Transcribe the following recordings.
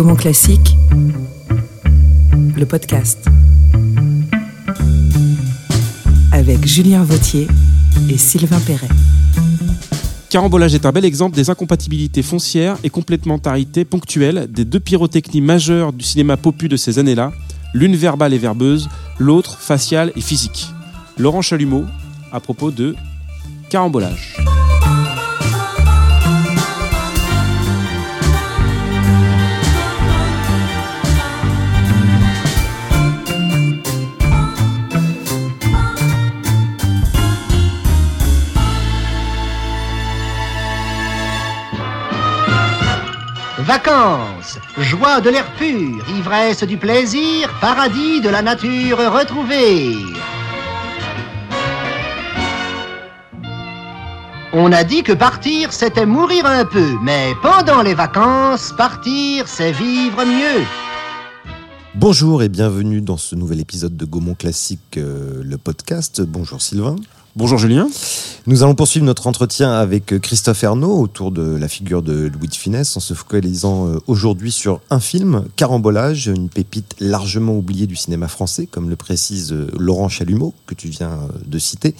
Gaumont Classique, le podcast. Avec Julien Vautier et Sylvain Perret. Carambolage est un bel exemple des incompatibilités foncières et complémentarités ponctuelles des deux pyrotechnies majeures du cinéma popu de ces années-là, l'une verbale et verbeuse, l'autre faciale et physique. Laurent Chalumeau à propos de Carambolage. Vacances, joie de l'air pur, ivresse du plaisir, paradis de la nature retrouvée. On a dit que partir, c'était mourir un peu, mais pendant les vacances, partir, c'est vivre mieux. Bonjour et bienvenue dans ce nouvel épisode de Gaumont Classique, euh, le podcast. Bonjour Sylvain. Bonjour Julien. Nous allons poursuivre notre entretien avec Christophe Ernaud autour de la figure de Louis de Funès en se focalisant euh, aujourd'hui sur un film, Carambolage, une pépite largement oubliée du cinéma français, comme le précise euh, Laurent Chalumeau, que tu viens euh, de citer,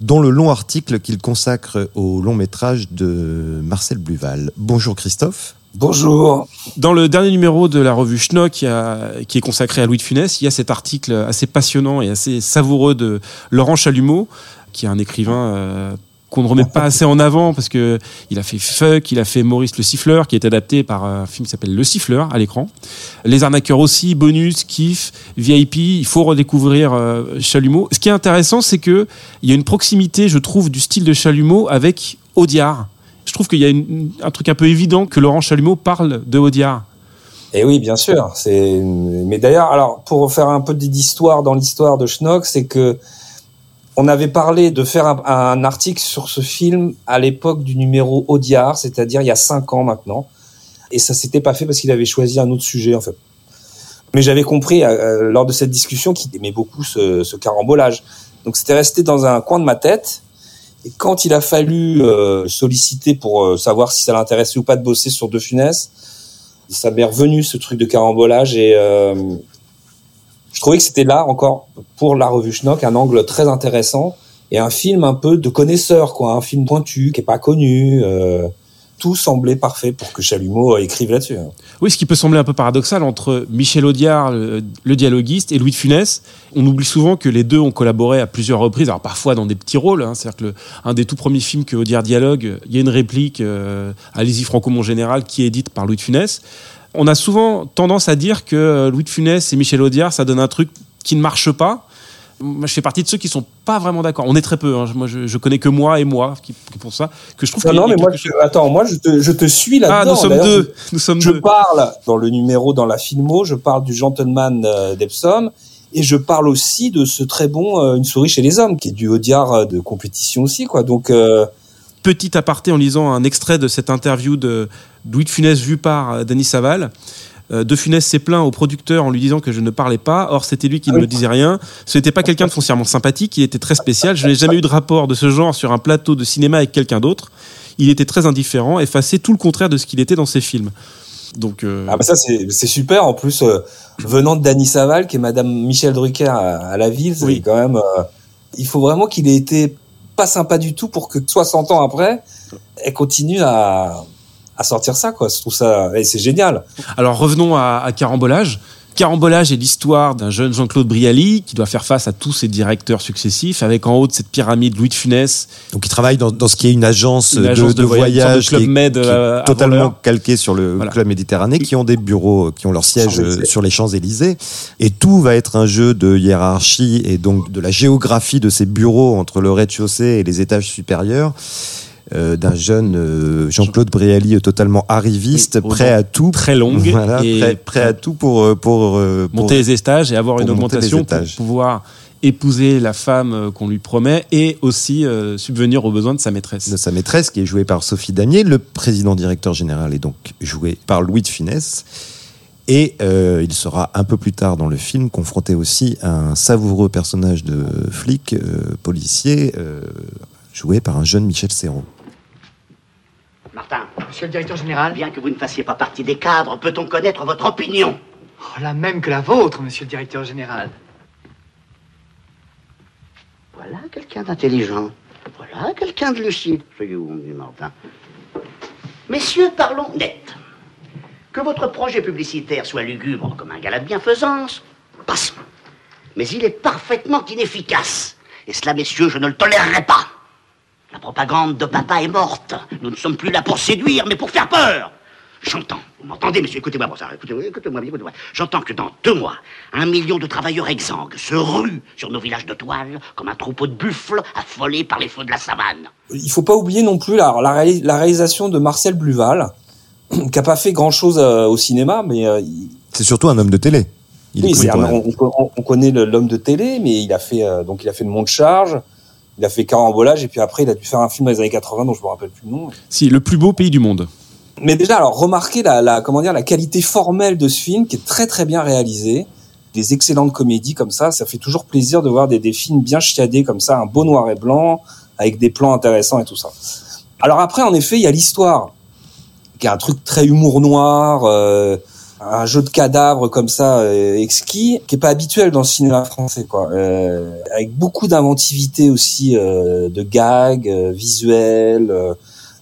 dont le long article qu'il consacre au long métrage de Marcel Bluval. Bonjour Christophe. Bonjour. Dans le dernier numéro de la revue Schnock, qui, est consacré à Louis de Funès, il y a cet article assez passionnant et assez savoureux de Laurent Chalumeau, qui est un écrivain euh, qu'on ne remet pas assez en avant parce que il a fait Fuck, il a fait Maurice le Siffleur, qui est adapté par un film qui s'appelle Le Siffleur à l'écran. Les arnaqueurs aussi, bonus, kiff, VIP. Il faut redécouvrir euh, Chalumeau. Ce qui est intéressant, c'est que il y a une proximité, je trouve, du style de Chalumeau avec Audiard. Je trouve qu'il y a un truc un peu évident que Laurent Chalumeau parle de Audiard. Et oui, bien sûr. Mais d'ailleurs, alors pour faire un peu d'histoire dans l'histoire de Schnock, c'est que on avait parlé de faire un, article sur ce film à l'époque du numéro Audiard, c'est-à-dire il y a cinq ans maintenant, et ça s'était pas fait parce qu'il avait choisi un autre sujet en. Mais j'avais compris euh, lors de cette discussion qu'il aimait beaucoup ce, ce carambolage. Donc c'était resté dans un coin de ma tête. Et quand il a fallu euh, solliciter pour euh, savoir si ça l'intéressait ou pas de bosser sur De Funès, ça m'est revenu ce truc de carambolage et euh, je trouvais que c'était là encore pour la revue Schnock un angle très intéressant et un film un peu de connaisseur quoi, un film pointu qui est pas connu. Euh, tout semblait parfait pour que Chalumeau écrive là-dessus. hein. Oui, ce qui peut sembler un peu paradoxal entre Michel Audiard, le, dialoguiste, et Louis de Funès. On oublie souvent que les deux ont collaboré à plusieurs reprises, alors parfois dans des petits rôles. Hein, C'est-à-dire que un des tout premiers films que Audiard dialogue, il y a une réplique, euh, Allez-y Franco mon général, qui est édite par Louis de Funès. On a souvent tendance à dire que euh, Louis de Funès et Michel Audiard, ça donne un truc qui ne marche pas. Moi, je fais partie de ceux qui sont pas vraiment d'accord. On est très peu. hein. Moi, je, je connais que moi et moi, qui, qui pour ça, que je trouve Non, mais moi, je, attends, moi, je te, je te suis là-dedans. Ah, nous sommes deux. Nous sommes Je deux. parle dans le numéro, dans la filmo, je parle du gentleman euh, d'Epsom et je parle aussi de ce très bon euh, Une souris chez les hommes, qui est du Audiard euh, de compétition aussi, quoi. Donc, euh, petit aparté en lisant un extrait de cette interview de Louis de Funès vu par Denis Saval. Euh, De Funès s'est plaint au producteur en lui disant que je ne parlais pas. Or, c'était lui qui ne me disait rien. Ce n'était pas quelqu'un de foncièrement sympathique. Il était très spécial. Je n'ai jamais eu de rapport de ce genre sur un plateau de cinéma avec quelqu'un d'autre. Il était très indifférent, effacé tout le contraire de ce qu'il était dans ses films. Donc, euh, ah bah ça, c'est c'est super. En plus, euh, venant de Dany Saval, qui est Madame Michel Drucker à, à la ville, c'est Oui. quand même. euh, il faut vraiment qu'il ait été pas sympa du tout pour que 60 ans après, elle continue à, à sortir ça, quoi. Je trouve ça, et c'est génial. Alors revenons à, à Carambolage. Carambolage est l'histoire d'un jeune Jean-Claude Brialy qui doit faire face à tous ses directeurs successifs, avec en haut de cette pyramide Louis de Funès, Donc il travaille dans, dans ce qui est une agence, Une de, agence de de voyage, Club qui est- Med, qui est euh, totalement l'heure. calqué sur le Voilà. club Méditerranée, qui ont des bureaux, qui ont leur siège Champs-Élysées. euh, sur les Champs Élysées, et tout va être un jeu de hiérarchie et donc de la géographie de ces bureaux entre le rez-de-chaussée et les étages supérieurs. Euh, d'un jeune euh, Jean-Claude Brialy euh, totalement arriviste, Oui, prêt à tout, très longue voilà, et prêt, prêt à tout pour pour, pour- monter les étages et avoir une augmentation pour pouvoir épouser la femme euh, qu'on lui promet et aussi euh, subvenir aux besoins de sa maîtresse. de sa maîtresse, qui est jouée par Sophie Damier. Le président directeur général est donc joué par Louis de Funès. Et euh, il sera un peu plus tard dans le film confronté aussi à un savoureux personnage de flic euh, policier joué par un jeune Michel Serrault. Martin, Monsieur le directeur général Bien que vous ne fassiez pas partie des cadres, peut-on connaître votre opinion? Oh, La même que la vôtre, monsieur le directeur général. Voilà quelqu'un d'intelligent. Voilà quelqu'un de lucide. Soyez où, Martin Messieurs, parlons net. Que votre projet publicitaire soit lugubre comme un gala de bienfaisance, passons. Mais il est parfaitement inefficace. Et cela, messieurs, je ne le tolérerai pas. La propagande de papa est morte. Nous ne sommes plus là pour séduire, mais pour faire peur. J'entends, vous m'entendez, monsieur, écoutez-moi pour ça, écoutez-moi, écoutez-moi, écoutez-moi. J'entends que dans deux mois, un million de travailleurs exsangues se ruent sur nos villages de toile comme un troupeau de buffles affolés par les feux de la savane. Il faut pas oublier non plus la, la, la réalisation de Marcel Bluval, qui a pas fait grand-chose euh, au cinéma, mais... Euh, il... C'est surtout un homme de télé. Il oui, un, on, on, on, connaît l'homme de télé, mais il a fait euh, donc il a fait le Monde Charge, il a fait Carambolage et puis après il a dû faire un film dans les années 80 dont je me rappelle plus le nom. Si, le plus beau pays du monde. Mais déjà, alors remarquez la, la comment dire la qualité formelle de ce film qui est très très bien réalisé, des excellentes comédies comme ça, ça fait toujours plaisir de voir des, des films bien chiadés comme ça, un beau noir et blanc avec des plans intéressants et tout ça. Alors après, en effet, il y a l'histoire qui est un truc très humour noir. Euh, un jeu de cadavres comme ça euh, exquis qui est pas habituel dans le cinéma français quoi. Euh, avec beaucoup d'inventivité aussi euh, de gags euh, visuels euh,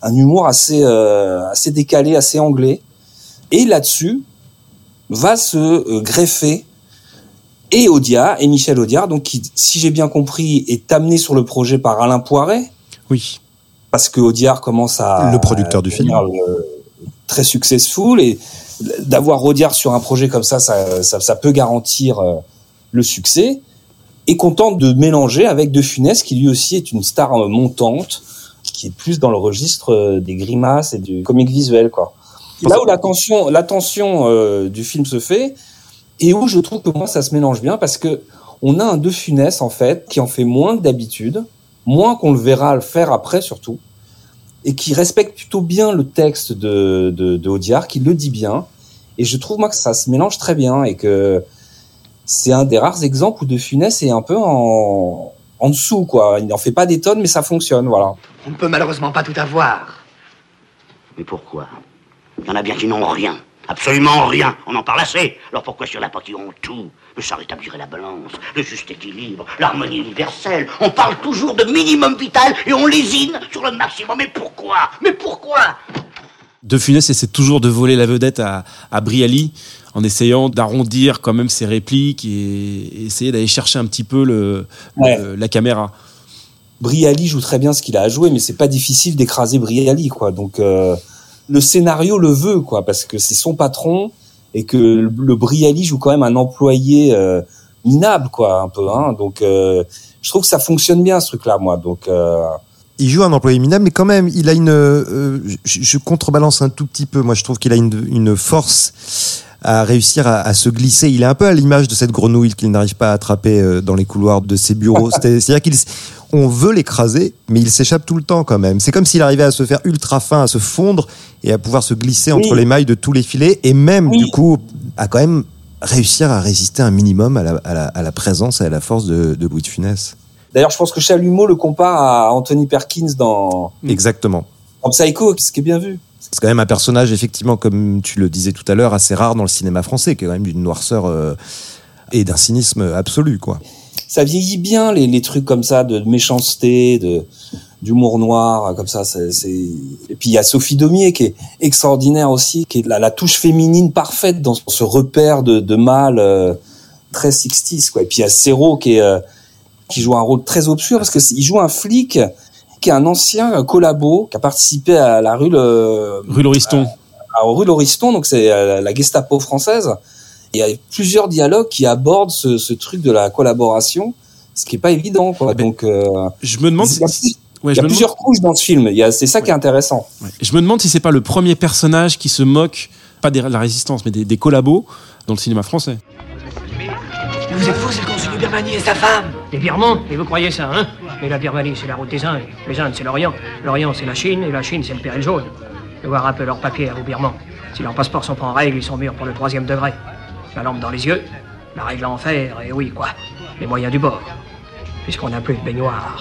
un humour assez assez décalé assez anglais. Et là-dessus va se greffer et Audiard et Michel Audiard donc qui si j'ai bien compris est amené sur le projet par Alain Poiret. Oui. Parce que Audiard commence à le producteur du film. très successful et d'avoir Rodiard sur un projet comme ça, ça, ça, ça peut garantir euh, le succès. Et content de mélanger avec De Funès, qui lui aussi est une star euh, montante, qui est plus dans le registre euh, des grimaces et du comique visuel, quoi. Là où l'attention, euh, du film se fait, et où je trouve que moi ça se mélange bien, parce que on a un De Funès en fait qui en fait moins que d'habitude, moins qu'on le verra le faire après surtout et qui respecte plutôt bien le texte de, de, de Audiard, qui le dit bien. Et je trouve moi que ça se mélange très bien et que c'est un des rares exemples où De Funès est un peu en, en dessous, quoi. Il n'en fait pas des tonnes, mais ça fonctionne, voilà. On ne peut malheureusement pas tout avoir. Mais pourquoi? Il y en a bien qui n'ont rien. Absolument rien. On en parle assez. Alors pourquoi sur la partie ont tout Mais ça rétablirait la balance, le juste équilibre, l'harmonie universelle. On parle toujours de minimum vital et on lésine sur le maximum. Mais pourquoi? Mais pourquoi? De Funès essaie toujours de voler la vedette à, à Briali en essayant d'arrondir quand même ses répliques et essayer d'aller chercher un petit peu le, Ouais. le- la caméra. Briali joue très bien ce qu'il a à jouer, mais c'est pas difficile d'écraser Briali, quoi. Donc euh, le scénario le veut, quoi, parce que c'est son patron et que le, Briali joue quand même un employé euh, minable, quoi, un peu. Hein. Donc euh, je trouve que ça fonctionne bien ce truc-là, moi. Donc euh, il joue un employé minable, mais quand même, il a une. euh, je, je contrebalance un tout petit peu. Moi, je trouve qu'il a une, une force à réussir à, à se glisser. Il est un peu à l'image de cette grenouille qu'il n'arrive pas à attraper euh, dans les couloirs de ses bureaux. C'est- C'est-à-dire qu'il, s- on veut l'écraser, mais il s'échappe tout le temps quand même. C'est comme s'il arrivait à se faire ultra fin, à se fondre et à pouvoir se glisser entre les mailles de tous les filets, et même Oui. du coup, à quand même réussir à résister un minimum à la, à la, à la présence et à la force de, de Louis de Funès. d'ailleurs, je pense que Chalumeau le compare à Anthony Perkins dans. Exactement. dans Psycho, ce qui est bien vu. C'est quand même un personnage, effectivement, comme tu le disais tout à l'heure, assez rare dans le cinéma français, qui est quand même d'une noirceur euh, et d'un cynisme absolu, quoi. ça vieillit bien les, les trucs comme ça de méchanceté, de d'humour noir comme ça. C'est. Et puis il y a Sophie Daumier qui est extraordinaire aussi, qui est la, touche féminine parfaite dans ce repère de, de mâle euh, très 60s quoi. Et puis il y a Serrault qui euh, qui joue un rôle très obscur parce que c'est- il joue un flic qui est un ancien collabo qui a participé à la rue le, Rue Lauriston. à rue Lauriston, donc c'est euh, la Gestapo française. Et il y a plusieurs dialogues qui abordent ce, ce truc de la collaboration, ce qui est pas évident. Quoi. Donc, euh, Je me demande il y a, si, plus- ouais, il y je a me demande- plusieurs couches dans ce film. Il y a, c'est ça qui est intéressant. Ouais. Je me demande si c'est pas le premier personnage qui se moque, pas de la résistance, mais des, des collabos dans le cinéma français. Mais vous êtes fou, c'est le consul de Birmanie et sa femme. Les Birmans Et vous croyez ça, hein? Mais la Birmanie, c'est la route des Indes. Les Indes, c'est l'Orient. L'Orient, c'est la Chine. Et la Chine, c'est le péril jaune. De voir un peu leurs papiers aux Birmans. Si leurs passeports sont pas en règle, ils sont mûrs pour le troisième degré. La lampe dans les yeux, la règle en fer, et oui, quoi. Les moyens du bord. Puisqu'on n'a plus de baignoire.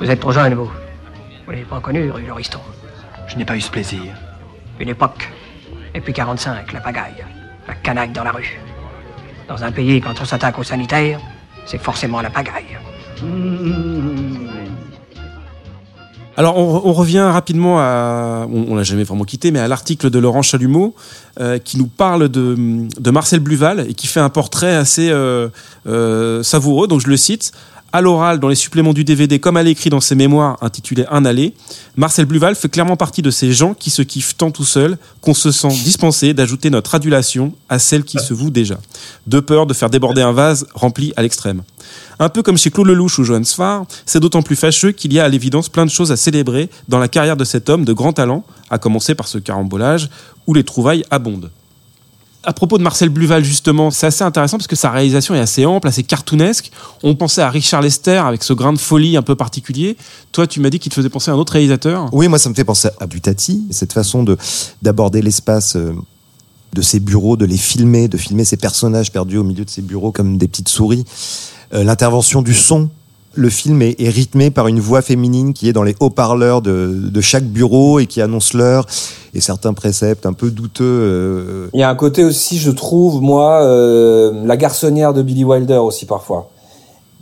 Vous êtes trop jeune, vous. Vous l'avez pas connu, rue Lauriston. Je n'ai pas eu ce plaisir. Une époque. Et puis 45, la pagaille. La canaille dans la rue. Dans un pays, quand on s'attaque aux sanitaires, c'est forcément la pagaille. Alors on, revient rapidement à, on, l'a jamais vraiment quitté, mais à l'article de Laurent Chalumeau euh, qui nous parle de, de Marcel Bluval et qui fait un portrait assez euh, euh, savoureux. Donc je le cite. À l'oral, dans les suppléments du DVD, comme à l'écrit dans ses mémoires intitulés Un aller, Marcel Bluval fait clairement partie de ces gens qui se kiffent tant tout seul qu'on se sent dispensé d'ajouter notre adulation à celle qui se voue déjà. De peur de faire déborder un vase rempli à l'extrême. Un peu comme chez Claude Lelouch ou Johannes Farr, c'est d'autant plus fâcheux qu'il y a à l'évidence plein de choses à célébrer dans la carrière de cet homme de grand talent, à commencer par ce carambolage où les trouvailles abondent. À propos de Marcel Bluval, justement, c'est assez intéressant parce que sa réalisation est assez ample, assez cartoonesque. On pensait à Richard Lester avec ce grain de folie un peu particulier. Toi, tu m'as dit qu'il te faisait penser à un autre réalisateur. Oui, moi, ça me fait penser à Butati, cette façon de d'aborder l'espace euh, de ses bureaux, de les filmer, de filmer ces personnages perdus au milieu de ses bureaux comme des petites souris. Euh, L'intervention du son. Le film est, est rythmé par une voix féminine qui est dans les haut-parleurs de, de chaque bureau et qui annonce l'heure et certains préceptes un peu douteux. euh, Il y a un côté aussi, je trouve, moi, euh, la garçonnière de Billy Wilder aussi parfois.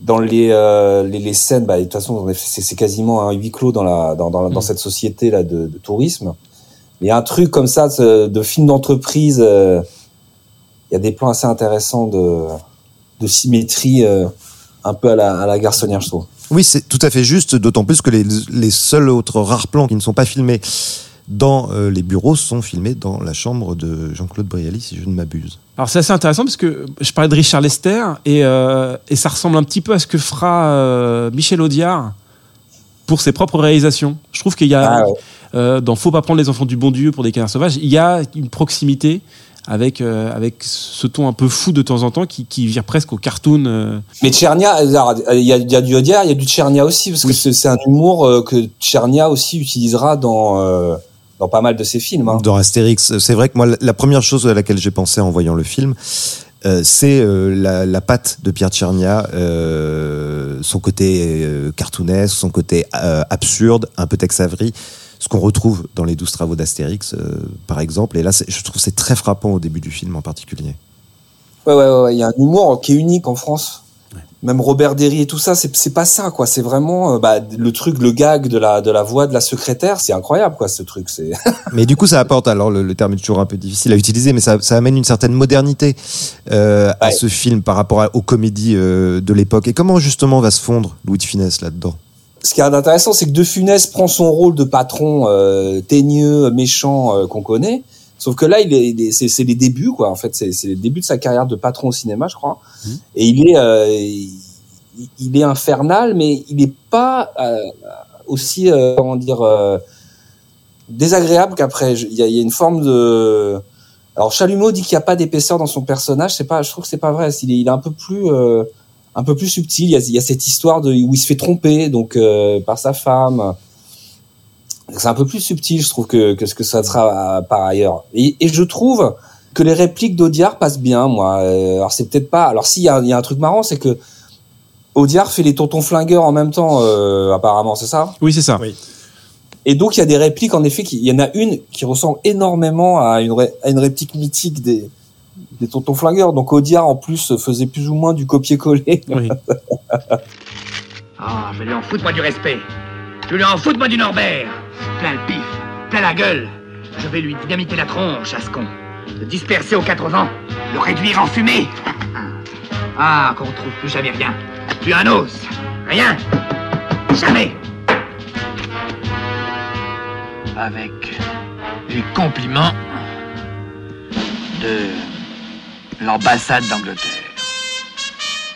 Dans les, euh, les, les scènes, bah, de toute façon, c'est quasiment un huis clos dans, la, dans, dans, dans cette société là de, de tourisme. Il y a un truc comme ça de, de film d'entreprise. euh, il y a des plans assez intéressants de, de symétrie, euh, un peu à la, à la garçonnière, je trouve. Oui, c'est tout à fait juste, d'autant plus que les, les seuls autres rares plans qui ne sont pas filmés dans euh, les bureaux sont filmés dans la chambre de Jean-Claude Brialy, si je ne m'abuse. Alors c'est assez intéressant parce que je parlais de Richard Lester et, euh, et ça ressemble un petit peu à ce que fera euh, Michel Audiard pour ses propres réalisations. Je trouve qu'il y a, Ah ouais. euh, dans Faut pas prendre les enfants du bon Dieu pour des canards sauvages, il y a une proximité avec, euh, avec ce ton un peu fou de temps en temps qui, qui vire presque au cartoon. euh. Mais Tchernia, alors, il y a, il y a du Audiard, il y a du Tchernia aussi, parce que c'est un humour euh, que Tchernia aussi utilisera dans, euh, dans pas mal de ses films. Hein. Dans Astérix, c'est vrai que moi, la première chose à laquelle j'ai pensé en voyant le film, euh, c'est euh, la, la patte de Pierre Tchernia, euh, son côté euh, cartoonesque, son côté euh, absurde, un peu Tex Avery, ce qu'on retrouve dans les douze travaux d'Astérix, euh, par exemple. Et là, je trouve que c'est très frappant au début du film en particulier. Ouais, ouais, ouais, il y a un humour qui est unique en France. Même Robert Derry et tout ça, c'est pas ça, quoi. C'est vraiment euh, bah, le truc, le gag de la de la voix de la secrétaire, c'est incroyable, quoi, ce truc. C'est Mais du coup, ça apporte, alors le, le terme est toujours un peu difficile à utiliser, mais ça, ça amène une certaine modernité euh, à ce film par rapport à- aux comédies euh, de l'époque. Et comment justement va se fondre Louis de Funès là-dedans? Ce qui est intéressant, c'est que De Funès prend son rôle de patron euh, teigneux, méchant euh, qu'on connaît. Sauf que là, il est, c'est, les débuts, quoi. En fait, c'est, les débuts de sa carrière de patron au cinéma, je crois. Et il est, euh, il, il est infernal, mais il n'est pas euh, aussi, euh, comment dire, euh, désagréable qu'après. Il y a, il y a une forme de. Alors Chalumeau dit qu'il n'y a pas d'épaisseur dans son personnage. C'est pas, je trouve que c'est pas vrai. Il est, il est un peu plus. Un peu plus subtil. Il y a, il y a cette histoire de où il se fait tromper donc euh, par sa femme. C'est un peu plus subtil, je trouve, que, que ce que ça sera euh, par ailleurs. Et, et je trouve que les répliques d'Audiard passent bien, moi. Euh, alors c'est peut-être pas. Alors s'il y a, il y a un truc marrant, c'est que Audiard fait les tontons flingueurs en même temps, euh, apparemment, c'est ça? Oui, c'est ça. Et donc il y a des répliques, en effet, qui- il y en a une qui ressemble énormément à une, ré- à une réplique mythique des, des tontons flingueurs. Donc Audiard, en plus, faisait plus ou moins du copier-coller. Oui. Ah, je vais lui en foutre moi du respect. Je vais lui en foutre moi du Norbert. Plein le pif, plein la gueule. Je vais lui dynamiter la tronche à ce con. Le disperser aux quatre vents. Le réduire en fumée. Ah, qu'on retrouve plus jamais rien. Plus un os. Rien. Jamais. Avec les compliments de l'ambassade d'Angleterre.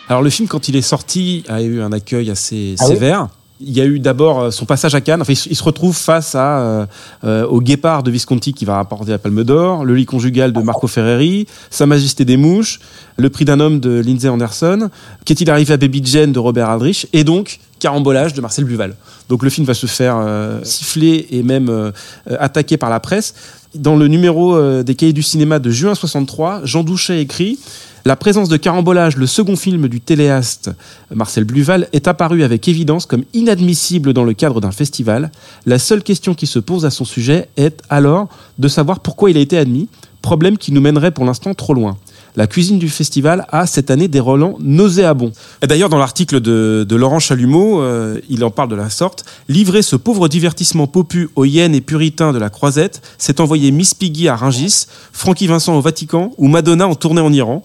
Alors le film, quand il est sorti, a eu un accueil assez Ah oui sévère. Il y a eu d'abord euh, son passage à Cannes. Enfin, il se- il se retrouve face à, euh, euh, au Guépard de Visconti qui va rapporter la Palme d'Or, le lit conjugal de Marco Ferreri, Sa Majesté des Mouches, le prix d'un homme de Lindsay Anderson, Qu'est-il arrivé à Baby Jane de Robert Aldrich, et donc Carambolage de Marcel Buval. Donc le film va se faire euh, siffler et même euh, attaquer par la presse. Dans le numéro euh, des Cahiers du cinéma de juin 63, Jean Douchet écrit La présence de Carambolage, le second film du téléaste Marcel Bluval, est apparu avec évidence comme inadmissible dans le cadre d'un festival. La seule question qui se pose à son sujet est alors de savoir pourquoi il a été admis, problème qui nous mènerait pour l'instant trop loin la cuisine du festival a cette année des relents nauséabonds. Et d'ailleurs, dans l'article de, Laurent Chalumeau, euh, il en parle de la sorte. Livrer ce pauvre divertissement popu aux hyènes et puritains de la Croisette, c'est envoyer Miss Piggy à Rungis, Francky Vincent au Vatican ou Madonna en tournée en Iran.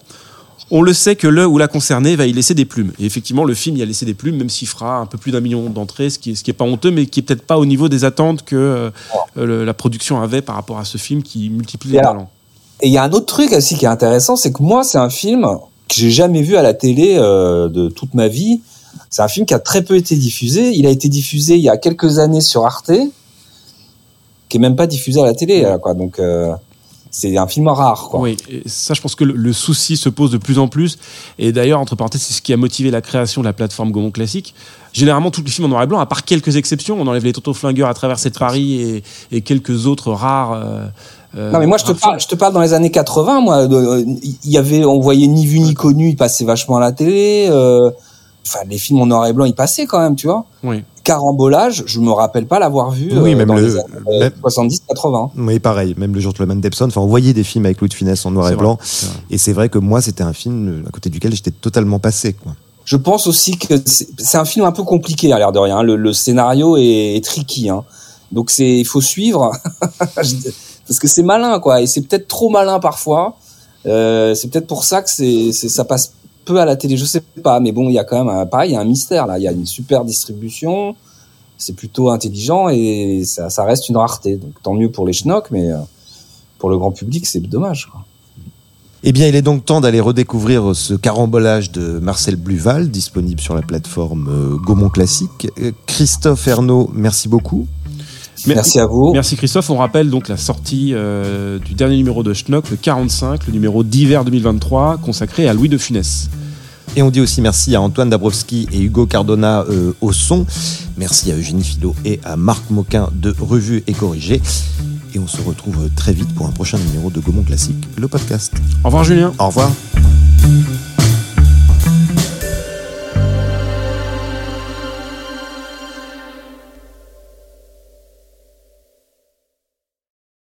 On le sait que le ou la concernée va y laisser des plumes. Et effectivement, le film y a laissé des plumes, même s'il fera un peu plus d'un million d'entrées, ce qui est, ce qui est pas honteux, mais qui est peut-être pas au niveau des attentes que euh, la production avait par rapport à ce film qui multiplie les talents. Et il y a un autre truc aussi qui est intéressant, c'est que moi, c'est un film que j'ai jamais vu à la télé euh, de toute ma vie. C'est un film qui a très peu été diffusé. Il a été diffusé il y a quelques années sur Arte, qui est même pas diffusé à la télé, quoi. Donc euh, c'est un film rare. Quoi. Oui, et ça, je pense que le, souci se pose de plus en plus. Et d'ailleurs, entre parenthèses, c'est ce qui a motivé la création de la plateforme Gaumont Classique. Généralement, tous les films en noir et blanc, à part quelques exceptions, on enlève les Toto Flingueurs à travers cette Paris et, et quelques autres rares. Euh, non mais moi je te parle, je te parle dans les années 80. Moi, il y avait, on voyait ni vu ni connu, il passait vachement à la télé. Euh, enfin, les films en noir et blanc, ils passaient quand même, tu vois. Oui. Carambolage, je me rappelle pas l'avoir vu. Oui, euh, même dans le, les 70-80. Oui, pareil. Même le Gentleman d'Epson. Enfin, on voyait des films avec Louis de Finesse en noir et blanc. Et c'est vrai que moi, c'était un film à côté duquel j'étais totalement passé, quoi. Je pense aussi que c'est un film un peu compliqué à l'air de rien. Le, le scénario est, est tricky, hein. Donc c'est, il faut suivre. parce que c'est malin quoi et c'est peut-être trop malin parfois euh, c'est peut-être pour ça que c'est ça passe peu à la télé je sais pas mais bon il y a quand même un, pareil un mystère là il y a une super distribution c'est plutôt intelligent et ça, reste une rareté donc tant mieux pour les schnocks mais euh, pour le grand public c'est dommage. Eh bien, il est donc temps d'aller redécouvrir ce carambolage de Marcel Bluval, disponible sur la plateforme euh, Gaumont Classique. Christophe Ernaud, merci beaucoup. Merci à vous. Merci Christophe. On rappelle donc la sortie euh, du dernier numéro de Schnock, le 45, le numéro d'hiver 2023, consacré à Louis de Funès. Et on dit aussi merci à Antoine Dabrowski et Hugo Cardona euh, au son. Merci à Eugénie Philo et à Marc Moquin de Revue et Corrigé. Et on se retrouve très vite pour un prochain numéro de Gaumont Classique, le podcast. Au revoir Julien. Au revoir.